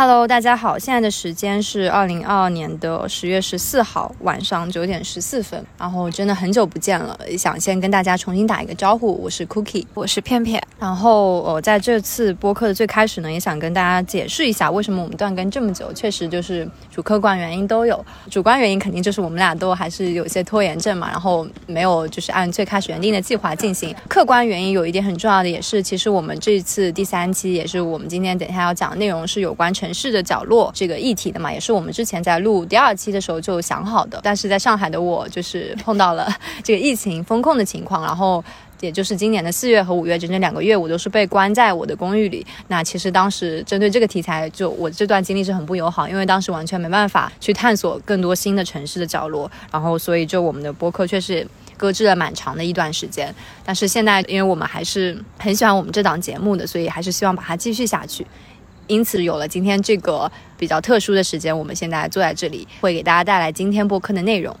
Hello，大家好，现在的时间是二零二二年的十月十四号晚上九点十四分。然后真的很久不见了，想先跟大家重新打一个招呼，我是 Cookie，我是片片。然后我在这次播客的最开始呢，也想跟大家解释一下为什么我们断更这么久。确实就是主客观原因都有，主观原因肯定就是我们俩都还是有些拖延症嘛，然后没有就是按最开始原定的计划进行。客观原因有一点很重要的也是，其实我们这次第三期也是我们今天等一下要讲的内容是有关城市的角落这个议题的嘛，也是我们之前在录第二期的时候就想好的。但是在上海的我就是碰到了 这个疫情封控的情况，然后。也就是今年的四月和五月整整两个月，我都是被关在我的公寓里。那其实当时针对这个题材，就我这段经历是很不友好，因为当时完全没办法去探索更多新的城市的角落。然后，所以就我们的播客却是搁置了蛮长的一段时间。但是现在，因为我们还是很喜欢我们这档节目的，所以还是希望把它继续下去。因此，有了今天这个比较特殊的时间，我们现在坐在这里，会给大家带来今天播客的内容。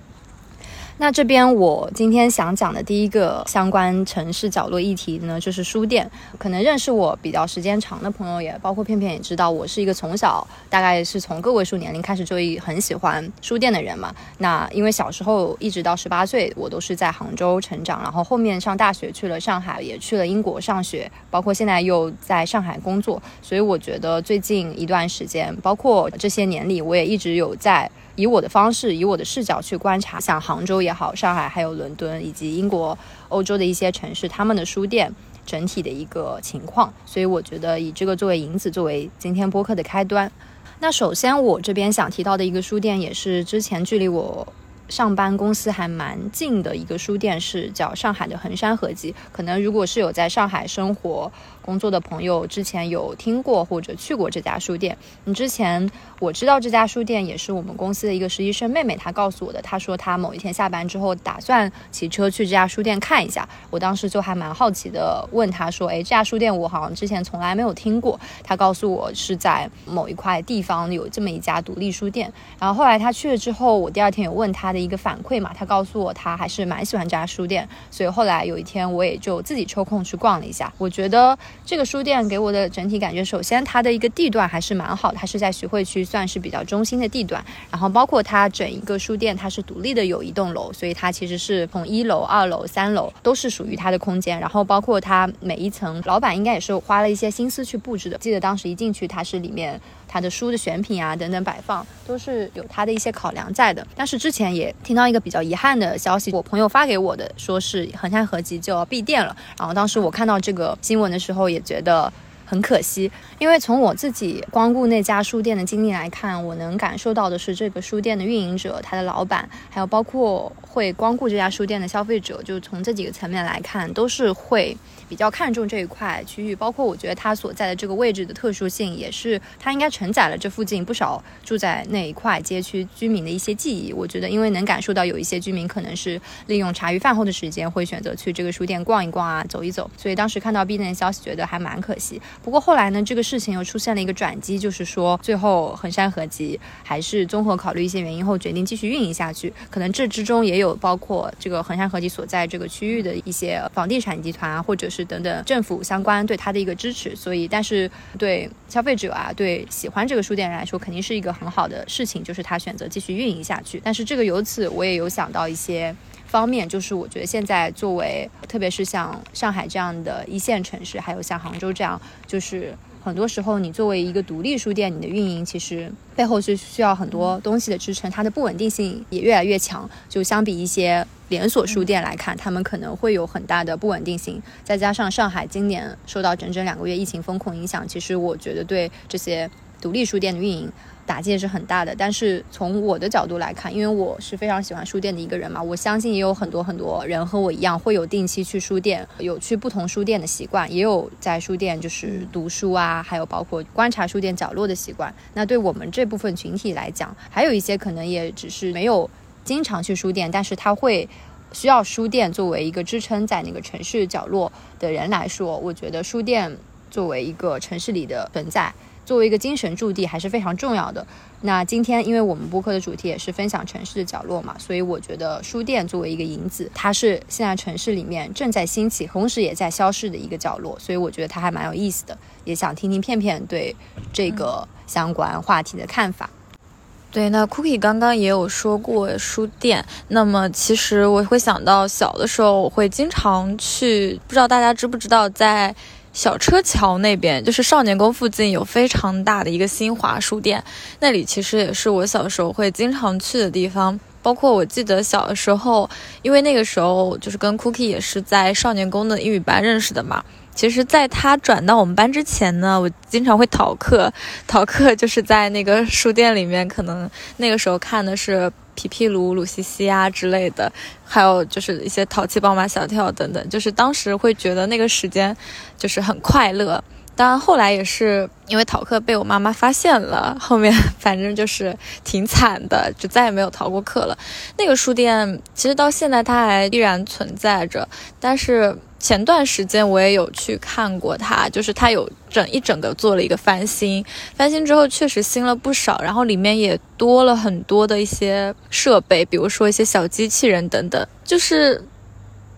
那这边我今天想讲的第一个相关城市角落议题呢，就是书店。可能认识我比较时间长的朋友，也包括片片也知道，我是一个从小大概是从个位数年龄开始就很喜欢书店的人嘛。那因为小时候一直到十八岁，我都是在杭州成长，然后后面上大学去了上海，也去了英国上学，包括现在又在上海工作，所以我觉得最近一段时间，包括这些年里，我也一直有在。以我的方式，以我的视角去观察，像杭州也好，上海还有伦敦以及英国、欧洲的一些城市，他们的书店整体的一个情况。所以我觉得以这个作为引子，作为今天播客的开端。那首先我这边想提到的一个书店，也是之前距离我上班公司还蛮近的一个书店，是叫上海的衡山合集。可能如果是有在上海生活。工作的朋友之前有听过或者去过这家书店。你之前我知道这家书店也是我们公司的一个实习生妹妹，她告诉我的。她说她某一天下班之后打算骑车去这家书店看一下。我当时就还蛮好奇的，问她说：“哎，这家书店我好像之前从来没有听过。”她告诉我是在某一块地方有这么一家独立书店。然后后来她去了之后，我第二天有问她的一个反馈嘛，她告诉我她还是蛮喜欢这家书店。所以后来有一天我也就自己抽空去逛了一下。我觉得。这个书店给我的整体感觉，首先它的一个地段还是蛮好的，它是在徐汇区，算是比较中心的地段。然后包括它整一个书店，它是独立的有一栋楼，所以它其实是从一楼、二楼、三楼都是属于它的空间。然后包括它每一层，老板应该也是花了一些心思去布置的。记得当时一进去，它是里面。他的书的选品啊，等等摆放都是有他的一些考量在的。但是之前也听到一个比较遗憾的消息，我朋友发给我的，说是横山合集就要闭店了。然后当时我看到这个新闻的时候，也觉得。很可惜，因为从我自己光顾那家书店的经历来看，我能感受到的是，这个书店的运营者、他的老板，还有包括会光顾这家书店的消费者，就从这几个层面来看，都是会比较看重这一块区域。包括我觉得它所在的这个位置的特殊性，也是它应该承载了这附近不少住在那一块街区居民的一些记忆。我觉得，因为能感受到有一些居民可能是利用茶余饭后的时间，会选择去这个书店逛一逛啊，走一走。所以当时看到闭店的消息，觉得还蛮可惜。不过后来呢，这个事情又出现了一个转机，就是说最后衡山合集还是综合考虑一些原因后，决定继续运营下去。可能这之中也有包括这个衡山合集所在这个区域的一些房地产集团啊，或者是等等政府相关对它的一个支持。所以，但是对消费者啊，对喜欢这个书店来说，肯定是一个很好的事情，就是他选择继续运营下去。但是这个由此我也有想到一些。方面就是，我觉得现在作为，特别是像上海这样的一线城市，还有像杭州这样，就是很多时候你作为一个独立书店，你的运营其实背后是需要很多东西的支撑，它的不稳定性也越来越强。就相比一些连锁书店来看，他们可能会有很大的不稳定性。再加上上海今年受到整整两个月疫情风控影响，其实我觉得对这些独立书店的运营。打击也是很大的，但是从我的角度来看，因为我是非常喜欢书店的一个人嘛，我相信也有很多很多人和我一样，会有定期去书店，有去不同书店的习惯，也有在书店就是读书啊，还有包括观察书店角落的习惯。那对我们这部分群体来讲，还有一些可能也只是没有经常去书店，但是他会需要书店作为一个支撑在那个城市角落的人来说，我觉得书店作为一个城市里的存在。作为一个精神驻地还是非常重要的。那今天，因为我们播客的主题也是分享城市的角落嘛，所以我觉得书店作为一个引子，它是现在城市里面正在兴起，同时也在消逝的一个角落，所以我觉得它还蛮有意思的，也想听听片片对这个相关话题的看法。对，那 Cookie 刚刚也有说过书店，那么其实我会想到小的时候，我会经常去，不知道大家知不知道在。小车桥那边就是少年宫附近有非常大的一个新华书店，那里其实也是我小时候会经常去的地方。包括我记得小的时候，因为那个时候就是跟 Cookie 也是在少年宫的英语班认识的嘛。其实，在他转到我们班之前呢，我经常会逃课，逃课就是 在那个书店里面，可能那个时候看的是。皮皮鲁、鲁西西啊之类的，还有就是一些淘气包马小跳等等，就是当时会觉得那个时间就是很快乐。当然后来也是因为逃课被我妈妈发现了，后面 反正就是挺惨的，就再也没有逃过课了。那个书店其实到现在它还依然存在着，但是。前段时间我也有去看过它，就是它有整一整个做了一个翻新，翻新之后确实新了不少，然后里面也多了很多的一些设备，比如说一些小机器人等等，就是。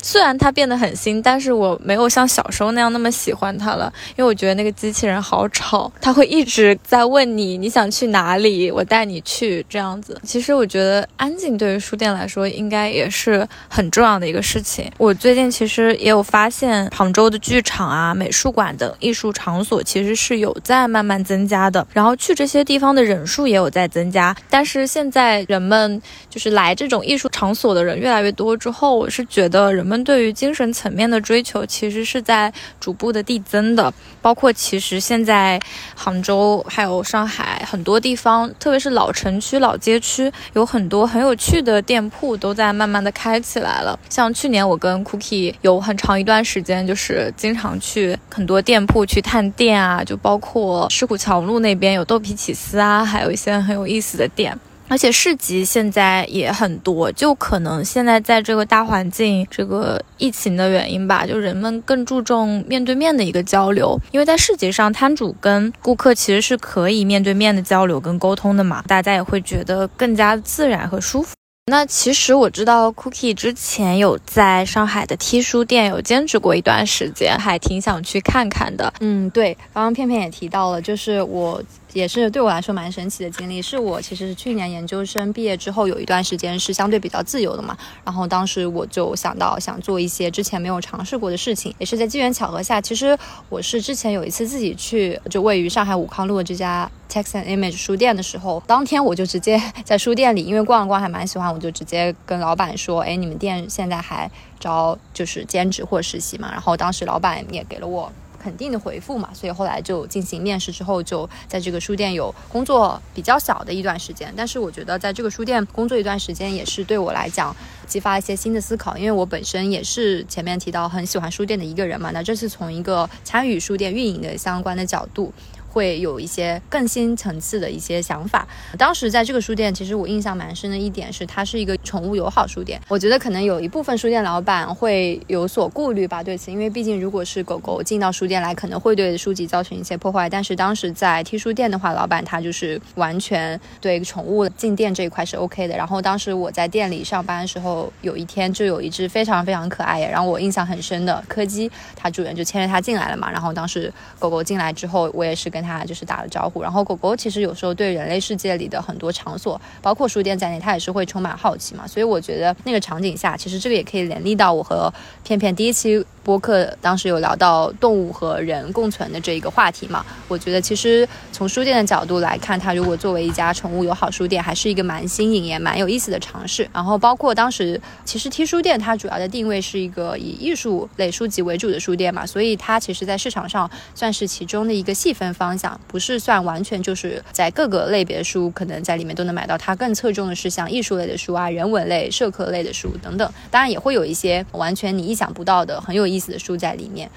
虽然它变得很新，但是我没有像小时候那样那么喜欢它了，因为我觉得那个机器人好吵，它会一直在问你你想去哪里，我带你去这样子。其实我觉得安静对于书店来说应该也是很重要的一个事情。我最近其实也有发现，杭州的剧场啊、美术馆等艺术场所其实是有在慢慢增加的，然后去这些地方的人数也有在增加。但是现在人们就是来这种艺术场所的人越来越多之后，我是觉得人。我们对于精神层面的追求，其实是在逐步的递增的。包括其实现在杭州还有上海很多地方，特别是老城区、老街区，有很多很有趣的店铺都在慢慢的开起来了。像去年我跟 Cookie 有很长一段时间，就是经常去很多店铺去探店啊，就包括石鼓桥路那边有豆皮起司啊，还有一些很有意思的店。而且市集现在也很多，就可能现在在这个大环境、这个疫情的原因吧，就人们更注重面对面的一个交流。因为在市集上，摊主跟顾客其实是可以面对面的交流跟沟通的嘛，大家也会觉得更加自然和舒服。那其实我知道 Cookie 之前有在上海的 T 书店有兼职过一段时间，还挺想去看看的。嗯，对，刚刚片片也提到了，就是我。也是对我来说蛮神奇的经历，是我其实去年研究生毕业之后有一段时间是相对比较自由的嘛，然后当时我就想到想做一些之前没有尝试过的事情，也是在机缘巧合下，其实我是之前有一次自己去就位于上海武康路的这家 Text and Image 书店的时候，当天我就直接在书店里，因为逛了逛还蛮喜欢，我就直接跟老板说，哎，你们店现在还招就是兼职或实习嘛？然后当时老板也给了我。肯定的回复嘛，所以后来就进行面试之后，就在这个书店有工作比较小的一段时间。但是我觉得在这个书店工作一段时间，也是对我来讲激发一些新的思考，因为我本身也是前面提到很喜欢书店的一个人嘛。那这是从一个参与书店运营的相关的角度。会有一些更新层次的一些想法。当时在这个书店，其实我印象蛮深的一点是，它是一个宠物友好书店。我觉得可能有一部分书店老板会有所顾虑吧，对此，因为毕竟如果是狗狗进到书店来，可能会对书籍造成一些破坏。但是当时在 T 书店的话，老板他就是完全对宠物进店这一块是 OK 的。然后当时我在店里上班的时候，有一天就有一只非常非常可爱，然后我印象很深的柯基，它主人就牵着它进来了嘛。然后当时狗狗进来之后，我也是跟跟它就是打了招呼，然后狗狗其实有时候对人类世界里的很多场所，包括书店在内，它也是会充满好奇嘛。所以我觉得那个场景下，其实这个也可以联立到我和片片第一期。播客当时有聊到动物和人共存的这一个话题嘛？我觉得其实从书店的角度来看，它如果作为一家宠物友好书店，还是一个蛮新颖也蛮有意思的尝试。然后包括当时其实 T 书店它主要的定位是一个以艺术类书籍为主的书店嘛，所以它其实在市场上算是其中的一个细分方方向，不是算完全就是在各个类别书可能在里面都能买到。它更侧重的是像艺术类的书啊、人文类、社科类的书等等。当然也会有一些完全你意想不到的很有。意思的书在里面。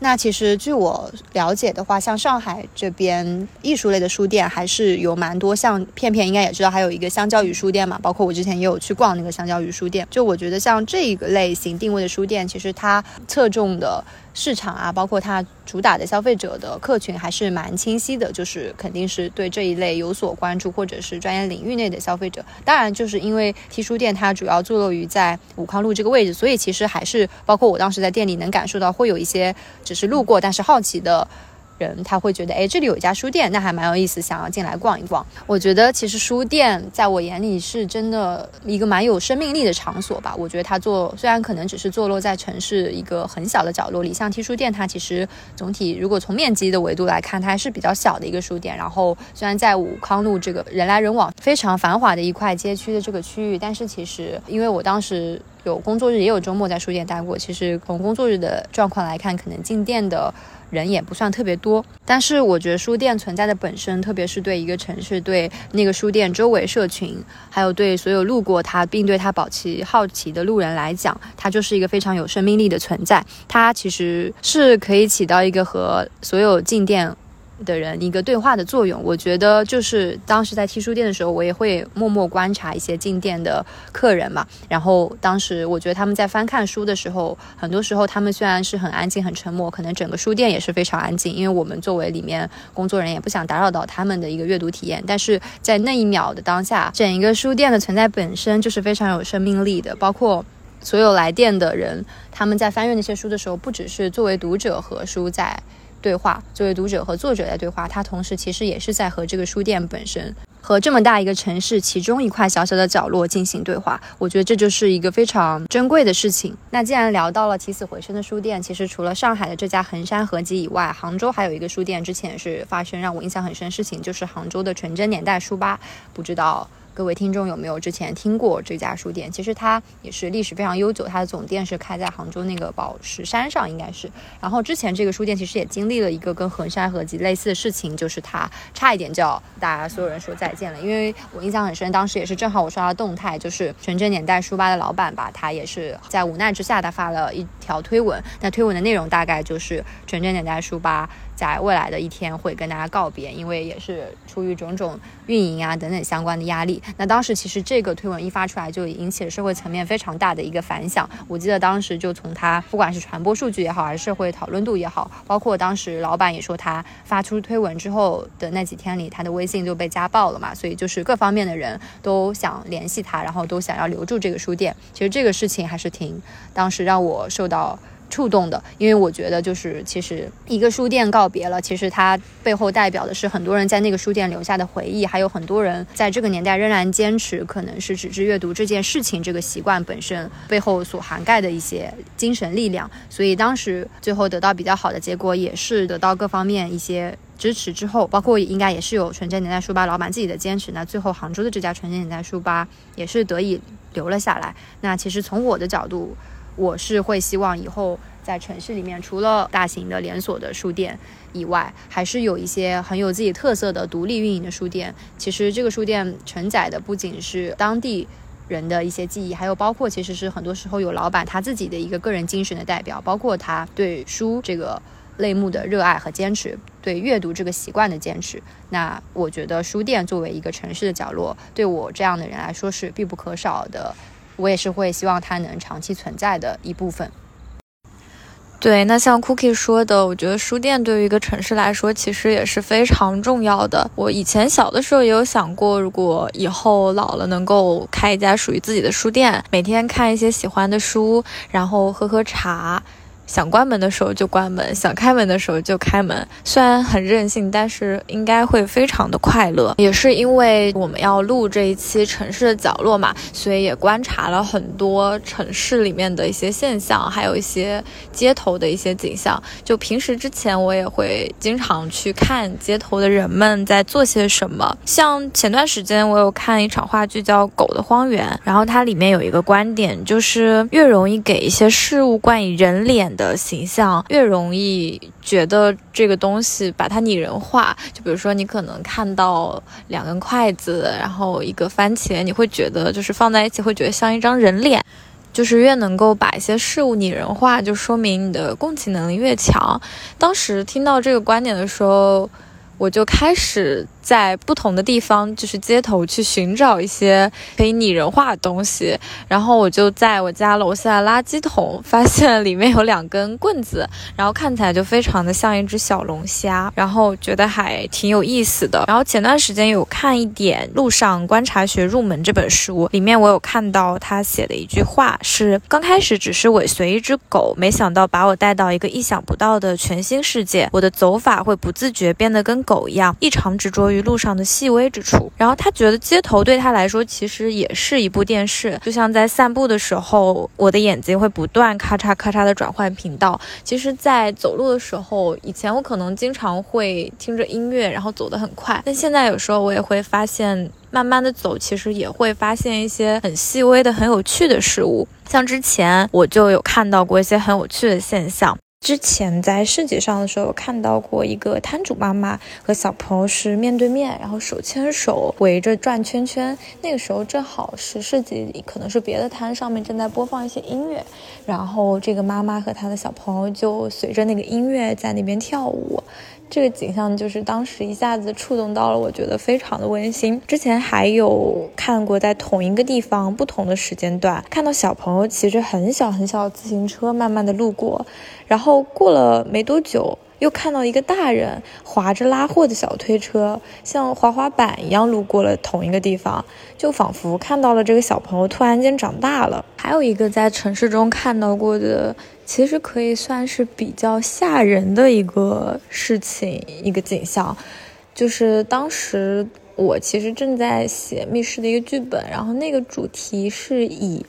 那其实据我了解的话，像上海这边艺术类的书店还是有蛮多。像片片应该也知道，还有一个香蕉鱼书店嘛。包括我之前也有去逛那个香蕉鱼书店。就我觉得像这个类型定位的书店，其实它侧重的市场啊，包括它主打的消费者的客群还是蛮清晰的，就是肯定是对这一类有所关注，或者是专业领域内的消费者。当然，就是因为 T 书店它主要坐落于在武康路这个位置，所以其实还是包括我当时在店里能感受到，会有一些只是路过但是好奇的。人他会觉得，哎，这里有一家书店，那还蛮有意思，想要进来逛一逛。我觉得其实书店在我眼里是真的一个蛮有生命力的场所吧。我觉得它坐虽然可能只是坐落在城市一个很小的角落里，像 T 书店，它其实总体如果从面积的维度来看，它还是比较小的一个书店。然后虽然在武康路这个人来人往非常繁华的一块街区的这个区域，但是其实因为我当时有工作日也有周末在书店待过，其实从工作日的状况来看，可能进店的。人也不算特别多，但是我觉得书店存在的本身，特别是对一个城市、对那个书店周围社群，还有对所有路过它并对它保持好奇的路人来讲，它就是一个非常有生命力的存在。它其实是可以起到一个和所有进店。的人一个对话的作用，我觉得就是当时在 T 书店的时候，我也会默默观察一些进店的客人嘛。然后当时我觉得他们在翻看书的时候，很多时候他们虽然是很安静、很沉默，可能整个书店也是非常安静，因为我们作为里面工作人员也不想打扰到他们的一个阅读体验。但是在那一秒的当下，整一个书店的存在本身就是非常有生命力的，包括所有来店的人，他们在翻阅那些书的时候，不只是作为读者和书在。对话，作为读者和作者在对话，他同时其实也是在和这个书店本身，和这么大一个城市其中一块小小的角落进行对话。我觉得这就是一个非常珍贵的事情。那既然聊到了起死回生的书店，其实除了上海的这家衡山合集以外，杭州还有一个书店，之前是发生让我印象很深的事情，就是杭州的纯真年代书吧。不知道。各位听众有没有之前听过这家书店？其实它也是历史非常悠久，它的总店是开在杭州那个宝石山上，应该是。然后之前这个书店其实也经历了一个跟衡山合集类似的事情，就是它差一点就要大家所有人说再见了。因为我印象很深，当时也是正好我刷到动态，就是纯真年代书吧的老板吧，他也是在无奈之下，他发了一条推文。那推文的内容大概就是纯真年代书吧。在未来的一天会跟大家告别，因为也是出于种种运营啊等等相关的压力。那当时其实这个推文一发出来，就引起了社会层面非常大的一个反响。我记得当时就从他不管是传播数据也好，还是社会讨论度也好，包括当时老板也说他发出推文之后的那几天里，他的微信就被家暴了嘛。所以就是各方面的人都想联系他，然后都想要留住这个书店。其实这个事情还是挺当时让我受到。触动的，因为我觉得就是其实一个书店告别了，其实它背后代表的是很多人在那个书店留下的回忆，还有很多人在这个年代仍然坚持可能是纸质阅读这件事情这个习惯本身背后所涵盖的一些精神力量。所以当时最后得到比较好的结果，也是得到各方面一些支持之后，包括应该也是有纯真年代书吧老板自己的坚持，那最后杭州的这家纯真年代书吧也是得以留了下来。那其实从我的角度。我是会希望以后在城市里面，除了大型的连锁的书店以外，还是有一些很有自己特色的独立运营的书店。其实这个书店承载的不仅是当地人的一些记忆，还有包括其实是很多时候有老板他自己的一个个人精神的代表，包括他对书这个类目的热爱和坚持，对阅读这个习惯的坚持。那我觉得书店作为一个城市的角落，对我这样的人来说是必不可少的。我也是会希望它能长期存在的一部分。对，那像 Cookie 说的，我觉得书店对于一个城市来说，其实也是非常重要的。我以前小的时候也有想过，如果以后老了能够开一家属于自己的书店，每天看一些喜欢的书，然后喝喝茶。想关门的时候就关门，想开门的时候就开门。虽然很任性，但是应该会非常的快乐。也是因为我们要录这一期城市的角落嘛，所以也观察了很多城市里面的一些现象，还有一些街头的一些景象。就平时之前我也会经常去看街头的人们在做些什么。像前段时间我有看一场话剧叫《狗的荒原》，然后它里面有一个观点，就是越容易给一些事物冠以人脸的。形象越容易觉得这个东西把它拟人化，就比如说你可能看到两根筷子，然后一个番茄，你会觉得就是放在一起会觉得像一张人脸，就是越能够把一些事物拟人化，就说明你的共情能力越强。当时听到这个观点的时候，我就开始在不同的地方，就是街头去寻找一些可以拟人化的东西。然后我就在我家楼下垃圾桶发现里面有两根棍子，然后看起来就非常的像一只小龙虾，然后觉得还挺有意思的。然后前段时间有看一点《路上观察学入门》这本书，里面我有看到他写的一句话是：刚开始只是尾随一只狗，没想到把我带到一个意想不到的全新世界。我的走法会不自觉变得跟狗一样，异常执着。于路上的细微之处，然后他觉得街头对他来说其实也是一部电视，就像在散步的时候，我的眼睛会不断咔嚓咔嚓的转换频道。其实，在走路的时候，以前我可能经常会听着音乐，然后走得很快，但现在有时候我也会发现，慢慢的走，其实也会发现一些很细微的、很有趣的事物。像之前我就有看到过一些很有趣的现象。之前在市集上的时候，看到过一个摊主妈妈和小朋友是面对面，然后手牵手围着转圈圈。那个时候正好是市集里，可能是别的摊上面正在播放一些音乐，然后这个妈妈和她的小朋友就随着那个音乐在那边跳舞。这个景象就是当时一下子触动到了，我觉得非常的温馨。之前还有看过在同一个地方不同的时间段，看到小朋友骑着很小很小的自行车慢慢的路过，然后过了没多久。又看到一个大人划着拉货的小推车，像滑滑板一样路过了同一个地方，就仿佛看到了这个小朋友突然间长大了。还有一个在城市中看到过的，其实可以算是比较吓人的一个事情，一个景象，就是当时我其实正在写密室的一个剧本，然后那个主题是以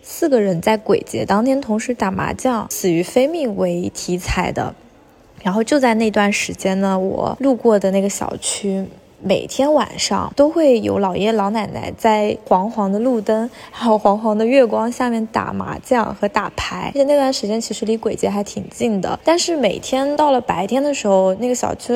四个人在鬼节当天同时打麻将死于非命为题材的。然后就在那段时间呢，我路过的那个小区，每天晚上都会有老爷爷老奶奶在黄黄的路灯还有黄黄的月光下面打麻将和打牌。而且那段时间其实离鬼节还挺近的，但是每天到了白天的时候，那个小区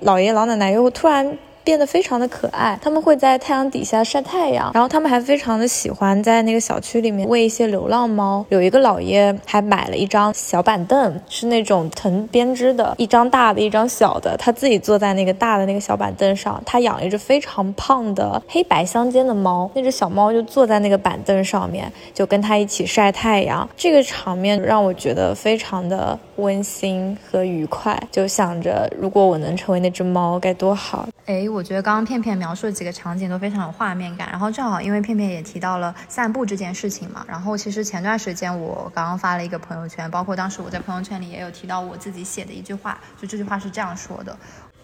老爷爷老奶奶又突然。变得非常的可爱，他们会在太阳底下晒太阳，然后他们还非常的喜欢在那个小区里面喂一些流浪猫。有一个老爷还买了一张小板凳，是那种藤编织的，一张大的，一张小的，他自己坐在那个大的那个小板凳上。他养了一只非常胖的黑白相间的猫，那只小猫就坐在那个板凳上面，就跟他一起晒太阳。这个场面让我觉得非常的温馨和愉快，就想着如果我能成为那只猫该多好。哎。我觉得刚刚片片描述的几个场景都非常有画面感，然后正好因为片片也提到了散步这件事情嘛，然后其实前段时间我刚刚发了一个朋友圈，包括当时我在朋友圈里也有提到我自己写的一句话，就这句话是这样说的。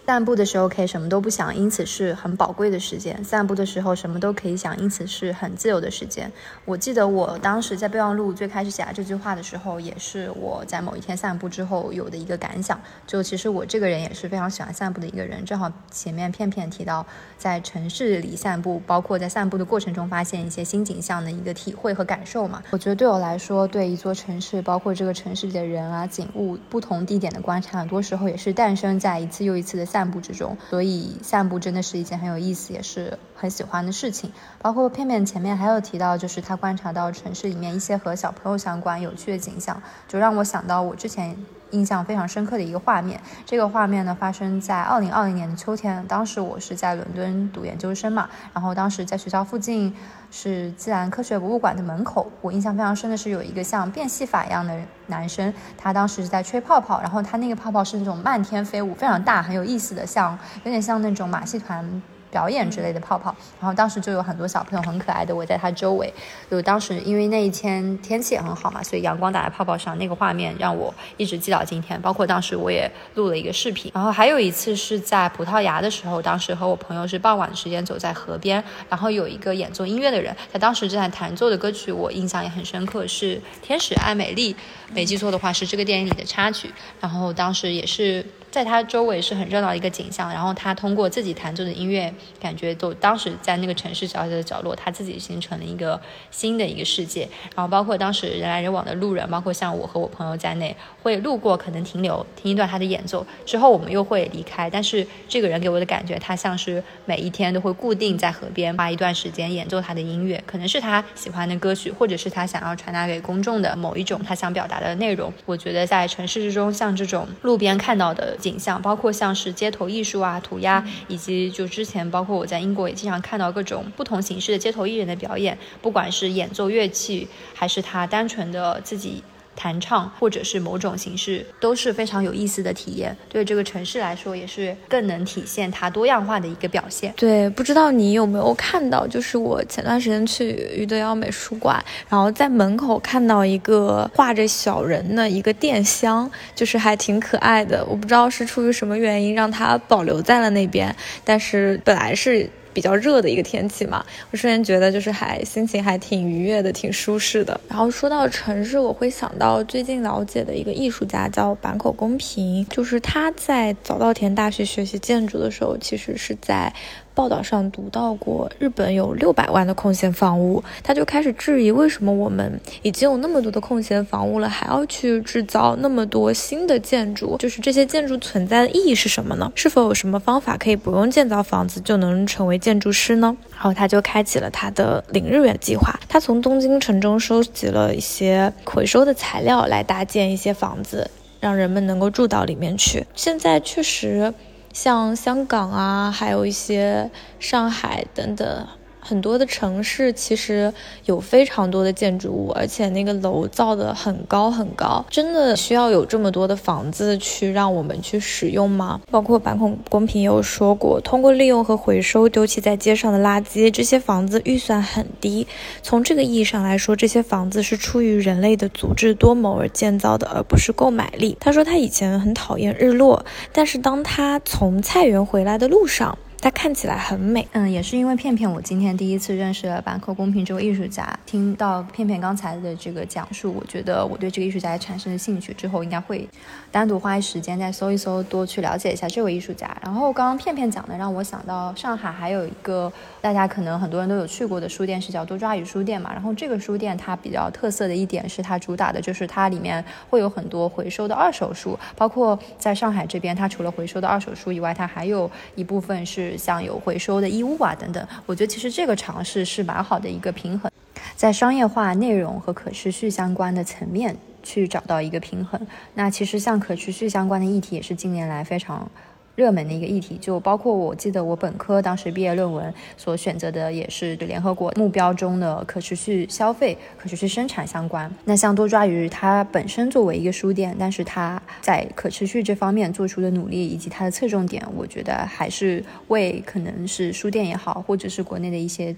散步的时候可以什么都不想，因此是很宝贵的时间。散步的时候什么都可以想，因此是很自由的时间。我记得我当时在备忘录最开始写下这句话的时候，也是我在某一天散步之后有的一个感想。就其实我这个人也是非常喜欢散步的一个人。正好前面片片提到在城市里散步，包括在散步的过程中发现一些新景象的一个体会和感受嘛。我觉得对我来说，对一座城市，包括这个城市里的人啊、景物、不同地点的观察，很多时候也是诞生在一次又一次的。散步之中，所以散步真的是一件很有意思，也是很喜欢的事情。包括片片前面还有提到，就是他观察到城市里面一些和小朋友相关有趣的景象，就让我想到我之前。印象非常深刻的一个画面，这个画面呢发生在二零二零年的秋天，当时我是在伦敦读研究生嘛，然后当时在学校附近是自然科学博物馆的门口，我印象非常深的是有一个像变戏法一样的男生，他当时是在吹泡泡，然后他那个泡泡是那种漫天飞舞，非常大，很有意思的，像有点像那种马戏团。表演之类的泡泡，然后当时就有很多小朋友很可爱的围在他周围。就当时因为那一天天气也很好嘛，所以阳光打在泡泡上，那个画面让我一直记到今天。包括当时我也录了一个视频。然后还有一次是在葡萄牙的时候，当时和我朋友是傍晚的时间走在河边，然后有一个演奏音乐的人，他当时正在弹奏的歌曲，我印象也很深刻，是《天使爱美丽》，没记错的话是这个电影里的插曲。然后当时也是。在他周围是很热闹的一个景象，然后他通过自己弹奏的音乐，感觉都当时在那个城市小小的角落，他自己形成了一个新的一个世界。然后包括当时人来人往的路人，包括像我和我朋友在内，会路过，可能停留听一段他的演奏，之后我们又会离开。但是这个人给我的感觉，他像是每一天都会固定在河边花一段时间演奏他的音乐，可能是他喜欢的歌曲，或者是他想要传达给公众的某一种他想表达的内容。我觉得在城市之中，像这种路边看到的。景象，包括像是街头艺术啊、涂鸦，以及就之前包括我在英国也经常看到各种不同形式的街头艺人的表演，不管是演奏乐器，还是他单纯的自己。弹唱或者是某种形式都是非常有意思的体验，对这个城市来说也是更能体现它多样化的一个表现。对，不知道你有没有看到，就是我前段时间去余德耀美术馆，然后在门口看到一个画着小人的一个电箱，就是还挺可爱的。我不知道是出于什么原因让它保留在了那边，但是本来是。比较热的一个天气嘛，我瞬间觉得就是还心情还挺愉悦的，挺舒适的。然后说到城市，我会想到最近了解的一个艺术家叫坂口公平，就是他在早稻田大学学习建筑的时候，其实是在。报道上读到过，日本有六百万的空闲房屋，他就开始质疑为什么我们已经有那么多的空闲房屋了，还要去制造那么多新的建筑？就是这些建筑存在的意义是什么呢？是否有什么方法可以不用建造房子就能成为建筑师呢？然后他就开启了他的零日元计划，他从东京城中收集了一些回收的材料来搭建一些房子，让人们能够住到里面去。现在确实。像香港啊，还有一些上海等等。很多的城市其实有非常多的建筑物，而且那个楼造的很高很高，真的需要有这么多的房子去让我们去使用吗？包括板孔公平也有说过，通过利用和回收丢弃在街上的垃圾，这些房子预算很低。从这个意义上来说，这些房子是出于人类的足智多谋而建造的，而不是购买力。他说他以前很讨厌日落，但是当他从菜园回来的路上。它看起来很美，嗯，也是因为片片，我今天第一次认识了板口公平这位艺术家。听到片片刚才的这个讲述，我觉得我对这个艺术家也产生了兴趣。之后应该会单独花时间再搜一搜，多去了解一下这位艺术家。然后刚刚片片讲的，让我想到上海还有一个大家可能很多人都有去过的书店，是叫多抓鱼书店嘛。然后这个书店它比较特色的一点是，它主打的就是它里面会有很多回收的二手书，包括在上海这边，它除了回收的二手书以外，它还有一部分是。像有回收的衣物啊等等，我觉得其实这个尝试是蛮好的一个平衡，在商业化内容和可持续相关的层面去找到一个平衡。那其实像可持续相关的议题也是近年来非常。热门的一个议题，就包括我记得我本科当时毕业论文所选择的也是联合国目标中的可持续消费、可持续生产相关。那像多抓鱼，它本身作为一个书店，但是它在可持续这方面做出的努力以及它的侧重点，我觉得还是为可能是书店也好，或者是国内的一些。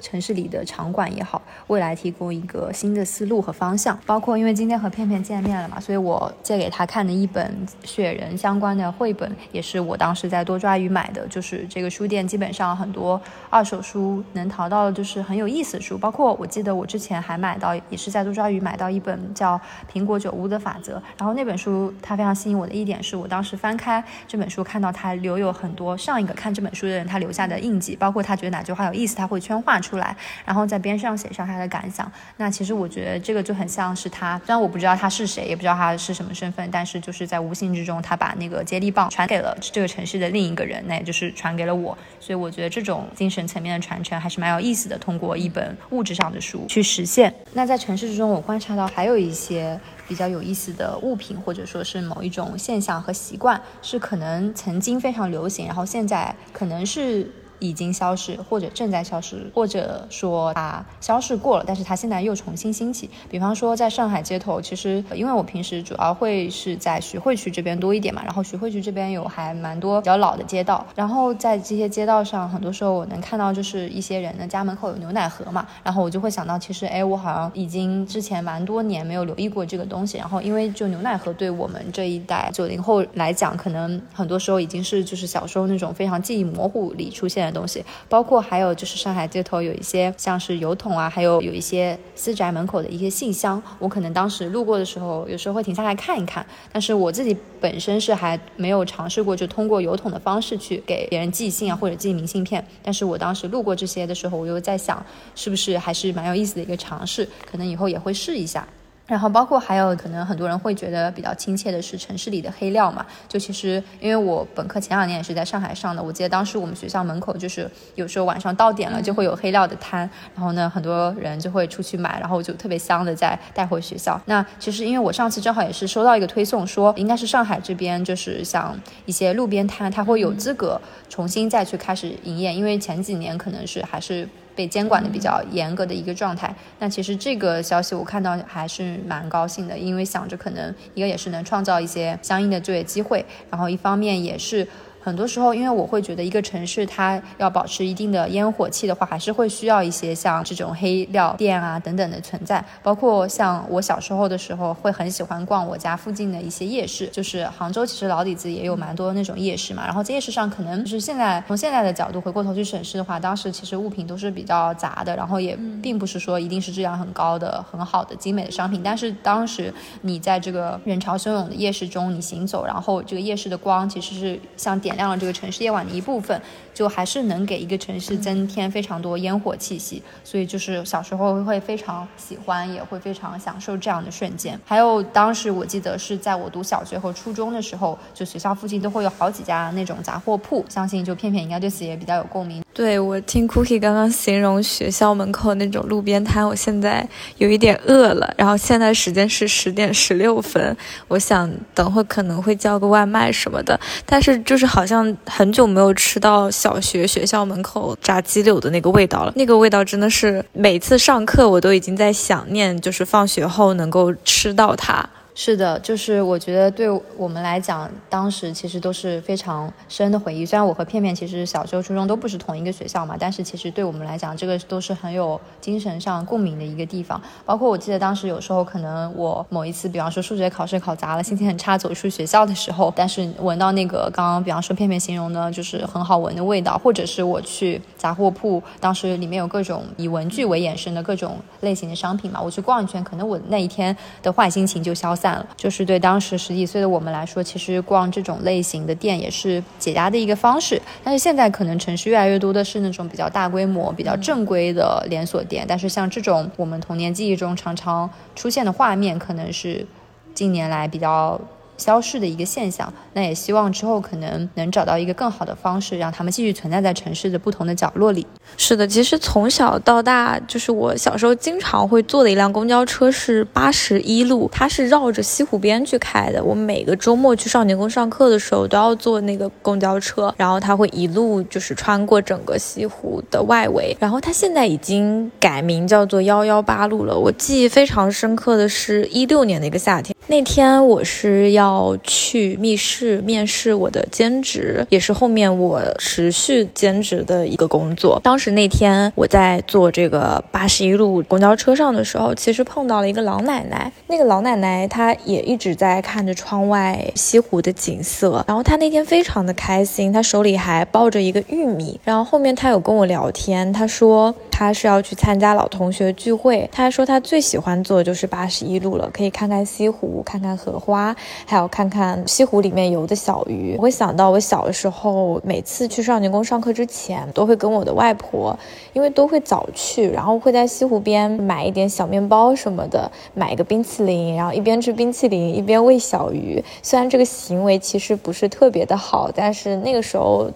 城市里的场馆也好，未来提供一个新的思路和方向。包括因为今天和片片见面了嘛，所以我借给他看的一本雪人相关的绘本，也是我当时在多抓鱼买的。就是这个书店基本上很多二手书能淘到的，就是很有意思的书。包括我记得我之前还买到，也是在多抓鱼买到一本叫《苹果酒屋的法则》。然后那本书它非常吸引我的一点是我当时翻开这本书，看到它留有很多上一个看这本书的人他留下的印记，包括他觉得哪句话有意思，他会圈画出。出来，然后在边上写上他的感想。那其实我觉得这个就很像是他，虽然我不知道他是谁，也不知道他是什么身份，但是就是在无形之中，他把那个接力棒传给了这个城市的另一个人，那也就是传给了我。所以我觉得这种精神层面的传承还是蛮有意思的，通过一本物质上的书去实现。那在城市之中，我观察到还有一些比较有意思的物品，或者说是某一种现象和习惯，是可能曾经非常流行，然后现在可能是。已经消失，或者正在消失，或者说它消失过了，但是它现在又重新兴起。比方说，在上海街头，其实因为我平时主要会是在徐汇区这边多一点嘛，然后徐汇区这边有还蛮多比较老的街道，然后在这些街道上，很多时候我能看到就是一些人的家门口有牛奶盒嘛，然后我就会想到，其实哎，我好像已经之前蛮多年没有留意过这个东西，然后因为就牛奶盒对我们这一代九零后来讲，可能很多时候已经是就是小时候那种非常记忆模糊里出现。的东西，包括还有就是上海街头有一些像是油桶啊，还有有一些私宅门口的一些信箱，我可能当时路过的时候，有时候会停下来看一看。但是我自己本身是还没有尝试过，就通过邮筒的方式去给别人寄信啊，或者寄明信片。但是我当时路过这些的时候，我又在想，是不是还是蛮有意思的一个尝试，可能以后也会试一下。然后包括还有可能很多人会觉得比较亲切的是城市里的黑料嘛，就其实因为我本科前两年也是在上海上的，我记得当时我们学校门口就是有时候晚上到点了就会有黑料的摊，然后呢很多人就会出去买，然后就特别香的再带回学校。那其实因为我上次正好也是收到一个推送，说应该是上海这边就是像一些路边摊，它会有资格重新再去开始营业，因为前几年可能是还是。被监管的比较严格的一个状态，那其实这个消息我看到还是蛮高兴的，因为想着可能一个也是能创造一些相应的就业机会，然后一方面也是。很多时候，因为我会觉得一个城市它要保持一定的烟火气的话，还是会需要一些像这种黑料店啊等等的存在。包括像我小时候的时候，会很喜欢逛我家附近的一些夜市，就是杭州其实老底子也有蛮多那种夜市嘛。然后在夜市上，可能就是现在从现在的角度回过头去审视的话，当时其实物品都是比较杂的，然后也并不是说一定是质量很高的、很好的精美的商品。但是当时你在这个人潮汹涌的夜市中你行走，然后这个夜市的光其实是像点。亮了这个城市夜晚的一部分，就还是能给一个城市增添非常多烟火气息，所以就是小时候会非常喜欢，也会非常享受这样的瞬间。还有当时我记得是在我读小学和初中的时候，就学校附近都会有好几家那种杂货铺，相信就片片应该对此也比较有共鸣。对我听 Cookie 刚刚形容学校门口那种路边摊，我现在有一点饿了。然后现在时间是十点十六分，我想等会可能会叫个外卖什么的。但是就是好像很久没有吃到小小学学校门口炸鸡柳的那个味道了，那个味道真的是每次上课我都已经在想念，就是放学后能够吃到它。是的，就是我觉得对我们来讲，当时其实都是非常深的回忆。虽然我和片片其实小时候、初中都不是同一个学校嘛，但是其实对我们来讲，这个都是很有精神上共鸣的一个地方。包括我记得当时有时候可能我某一次，比方说数学考试考砸了，心情很差，走出学校的时候，但是闻到那个刚刚比方说片片形容的，就是很好闻的味道，或者是我去杂货铺，当时里面有各种以文具为衍生的各种类型的商品嘛，我去逛一圈，可能我那一天的坏心情就消散。就是对当时十几岁的我们来说，其实逛这种类型的店也是解压的一个方式。但是现在可能城市越来越多的是那种比较大规模、比较正规的连锁店。但是像这种我们童年记忆中常常出现的画面，可能是近年来比较。消逝的一个现象，那也希望之后可能能找到一个更好的方式，让他们继续存在在城市的不同的角落里。是的，其实从小到大，就是我小时候经常会坐的一辆公交车是八十一路，它是绕着西湖边去开的。我每个周末去少年宫上课的时候都要坐那个公交车，然后它会一路就是穿过整个西湖的外围。然后它现在已经改名叫做幺幺八路了。我记忆非常深刻的是一六年的一个夏天，那天我是要。去密室面试我的兼职，也是后面我持续兼职的一个工作。当时那天我在坐这个八十一路公交车上的时候，其实碰到了一个老奶奶。那个老奶奶她也一直在看着窗外西湖的景色，然后她那天非常的开心，她手里还抱着一个玉米。然后后面她有跟我聊天，她说他是要去参加老同学聚会，他说他最喜欢坐的就是八十一路了，可以看看西湖，看看荷花，还。有看看西湖里面游的小鱼，我会想到我小的时候，每次去少年宫上课之前，都会跟我的外婆，因为都会早去，然后会在西湖边买一点小面包什么的，买一个冰淇淋，然后一边吃冰淇淋一边喂小鱼。虽然这个行为其实不是特别的好，但是那个时候，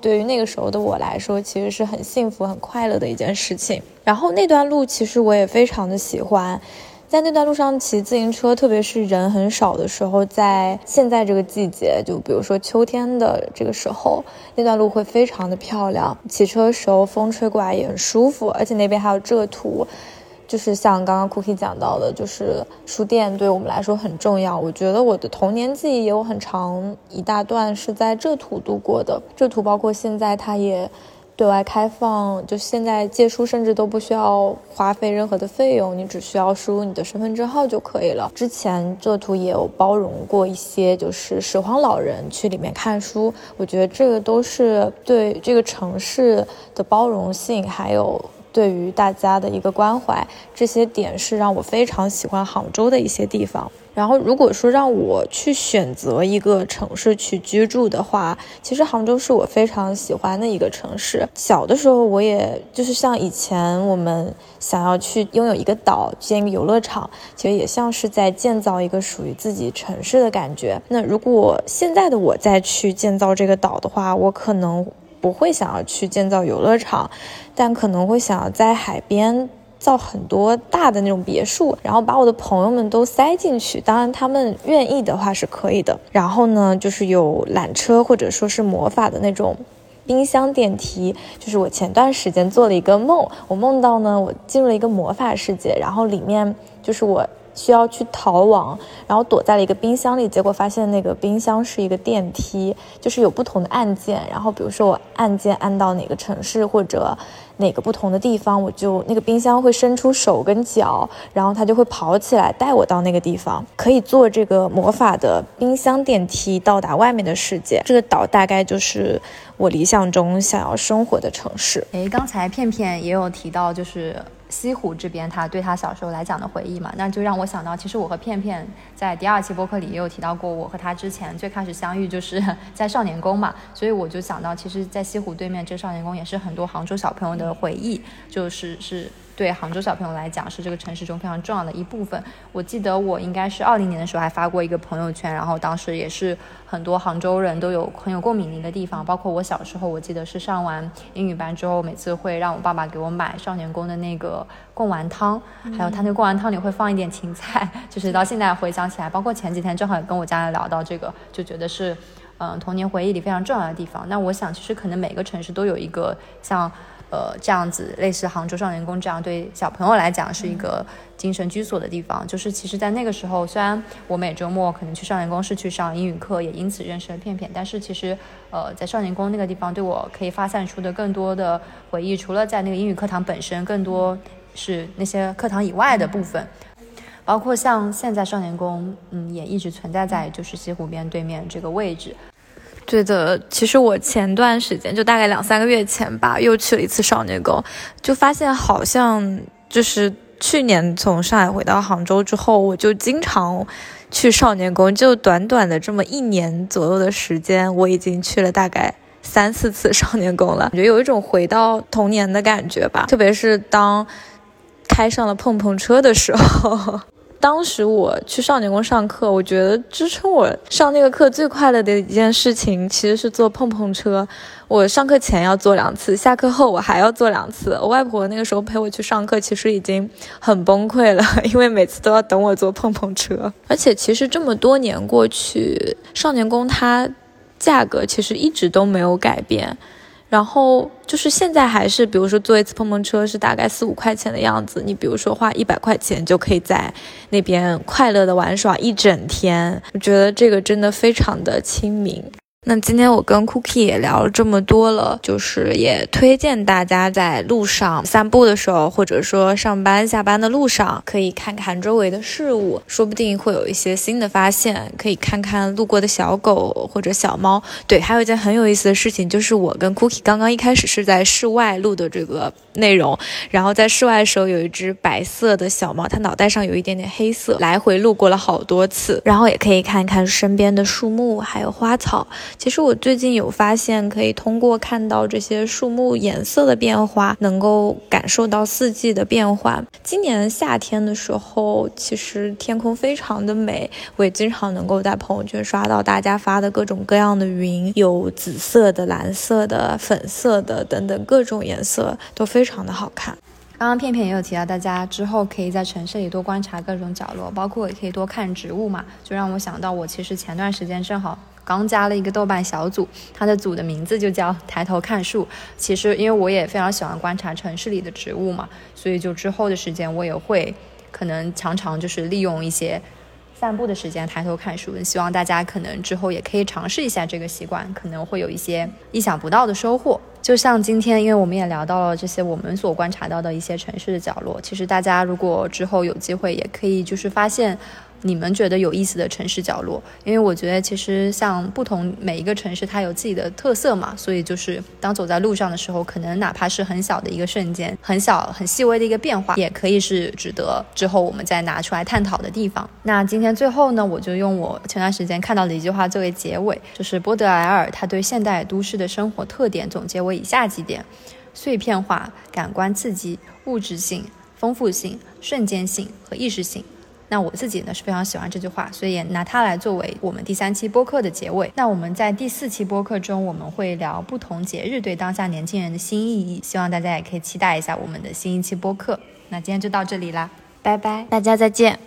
对于那个时候的我来说，其实是很幸福、很快乐的一件事情。然后那段路其实我也非常的喜欢。在那段路上骑自行车，特别是人很少的时候，在现在这个季节，就比如说秋天的这个时候，那段路会非常的漂亮。骑车的时候风吹过来也很舒服，而且那边还有浙图，就是像刚刚 Cookie 讲到的，就是书店对我们来说很重要。我觉得我的童年记忆也有很长一大段是在浙图度过的。浙图包括现在它也。对外开放，就现在借书甚至都不需要花费任何的费用，你只需要输入你的身份证号就可以了。之前这图也有包容过一些，就是拾荒老人去里面看书，我觉得这个都是对这个城市的包容性，还有对于大家的一个关怀，这些点是让我非常喜欢杭州的一些地方。然后如果说让我去选择一个城市去居住的话，其实杭州是我非常喜欢的一个城市。小的时候，我也就是像以前我们想要去拥有一个岛，建一个游乐场，其实也像是在建造一个属于自己城市的感觉。那如果现在的我再去建造这个岛的话，我可能不会想要去建造游乐场，但可能会想要在海边。造很多大的那种别墅，然后把我的朋友们都塞进去。当然，他们愿意的话是可以的。然后呢，就是有缆车或者说是魔法的那种冰箱电梯。就是我前段时间做了一个梦，我梦到呢，我进入了一个魔法世界，然后里面就是我。需要去逃亡，然后躲在了一个冰箱里，结果发现那个冰箱是一个电梯，就是有不同的按键，然后比如说我按键按到哪个城市或者哪个不同的地方，我就那个冰箱会伸出手跟脚，然后它就会跑起来带我到那个地方，可以坐这个魔法的冰箱电梯到达外面的世界。这个岛大概就是我理想中想要生活的城市。诶，刚才片片也有提到，就是。西湖这边，他对他小时候来讲的回忆嘛，那就让我想到，其实我和片片在第二期播客里也有提到过，我和他之前最开始相遇就是 在少年宫嘛，所以我就想到，其实，在西湖对面这少年宫也是很多杭州小朋友的回忆，就是是。对杭州小朋友来讲，是这个城市中非常重要的一部分。我记得我应该是二零年的时候还发过一个朋友圈，然后当时也是很多杭州人都有很有共鸣的一个地方。包括我小时候，我记得是上完英语班之后，每次会让我爸爸给我买少年宫的那个贡丸汤，还有他那个贡丸汤里会放一点芹菜，就是到现在回想起来，包括前几天正好跟我家人聊到这个，就觉得是嗯童年回忆里非常重要的地方。那我想，其实可能每个城市都有一个像。呃，这样子类似杭州少年宫这样，对小朋友来讲是一个精神居所的地方。就是其实，在那个时候，虽然我每周末可能去少年宫是去上英语课，也因此认识了片片，但是其实，呃，在少年宫那个地方，对我可以发散出的更多的回忆，除了在那个英语课堂本身，更多是那些课堂以外的部分，包括像现在少年宫，嗯，也一直存在在就是西湖边对面这个位置。对的，其实我前段时间就大概两三个月前吧，又去了一次少年宫，就发现好像就是去年从上海回到杭州之后，我就经常去少年宫，就短短的这么一年左右的时间，我已经去了大概三四次少年宫了，感觉有一种回到童年的感觉吧，特别是当开上了碰碰车的时候。当时我去少年宫上课，我觉得支撑我上那个课最快乐的一件事情，其实是坐碰碰车。我上课前要坐两次，下课后我还要坐两次。我外婆那个时候陪我去上课，其实已经很崩溃了，因为每次都要等我坐碰碰车。而且其实这么多年过去，少年宫它价格其实一直都没有改变。然后就是现在还是，比如说坐一次碰碰车是大概四五块钱的样子，你比如说花一百块钱就可以在那边快乐的玩耍一整天，我觉得这个真的非常的亲民。那今天我跟 Cookie 也聊了这么多了，就是也推荐大家在路上散步的时候，或者说上班下班的路上，可以看看周围的事物，说不定会有一些新的发现。可以看看路过的小狗或者小猫。对，还有一件很有意思的事情，就是我跟 Cookie 刚刚一开始是在室外录的这个内容，然后在室外的时候有一只白色的小猫，它脑袋上有一点点黑色，来回路过了好多次。然后也可以看看身边的树木还有花草。其实我最近有发现，可以通过看到这些树木颜色的变化，能够感受到四季的变化。今年夏天的时候，其实天空非常的美，我也经常能够在朋友圈刷到大家发的各种各样的云，有紫色的、蓝色的、粉色的等等各种颜色，都非常的好看。刚刚片片也有提到，大家之后可以在城市里多观察各种角落，包括也可以多看植物嘛，就让我想到，我其实前段时间正好。刚加了一个豆瓣小组，它的组的名字就叫“抬头看树”。其实，因为我也非常喜欢观察城市里的植物嘛，所以就之后的时间，我也会可能常常就是利用一些散步的时间抬头看树。希望大家可能之后也可以尝试一下这个习惯，可能会有一些意想不到的收获。就像今天，因为我们也聊到了这些我们所观察到的一些城市的角落，其实大家如果之后有机会，也可以就是发现。你们觉得有意思的城市角落，因为我觉得其实像不同每一个城市，它有自己的特色嘛，所以就是当走在路上的时候，可能哪怕是很小的一个瞬间，很小很细微的一个变化，也可以是值得之后我们再拿出来探讨的地方。那今天最后呢，我就用我前段时间看到的一句话作为结尾，就是波德莱尔他对现代都市的生活特点总结为以下几点：碎片化、感官刺激、物质性、丰富性、瞬间性和意识性。那我自己呢是非常喜欢这句话，所以也拿它来作为我们第三期播客的结尾。那我们在第四期播客中，我们会聊不同节日对当下年轻人的新意义，希望大家也可以期待一下我们的新一期播客。那今天就到这里啦，拜拜，大家再见。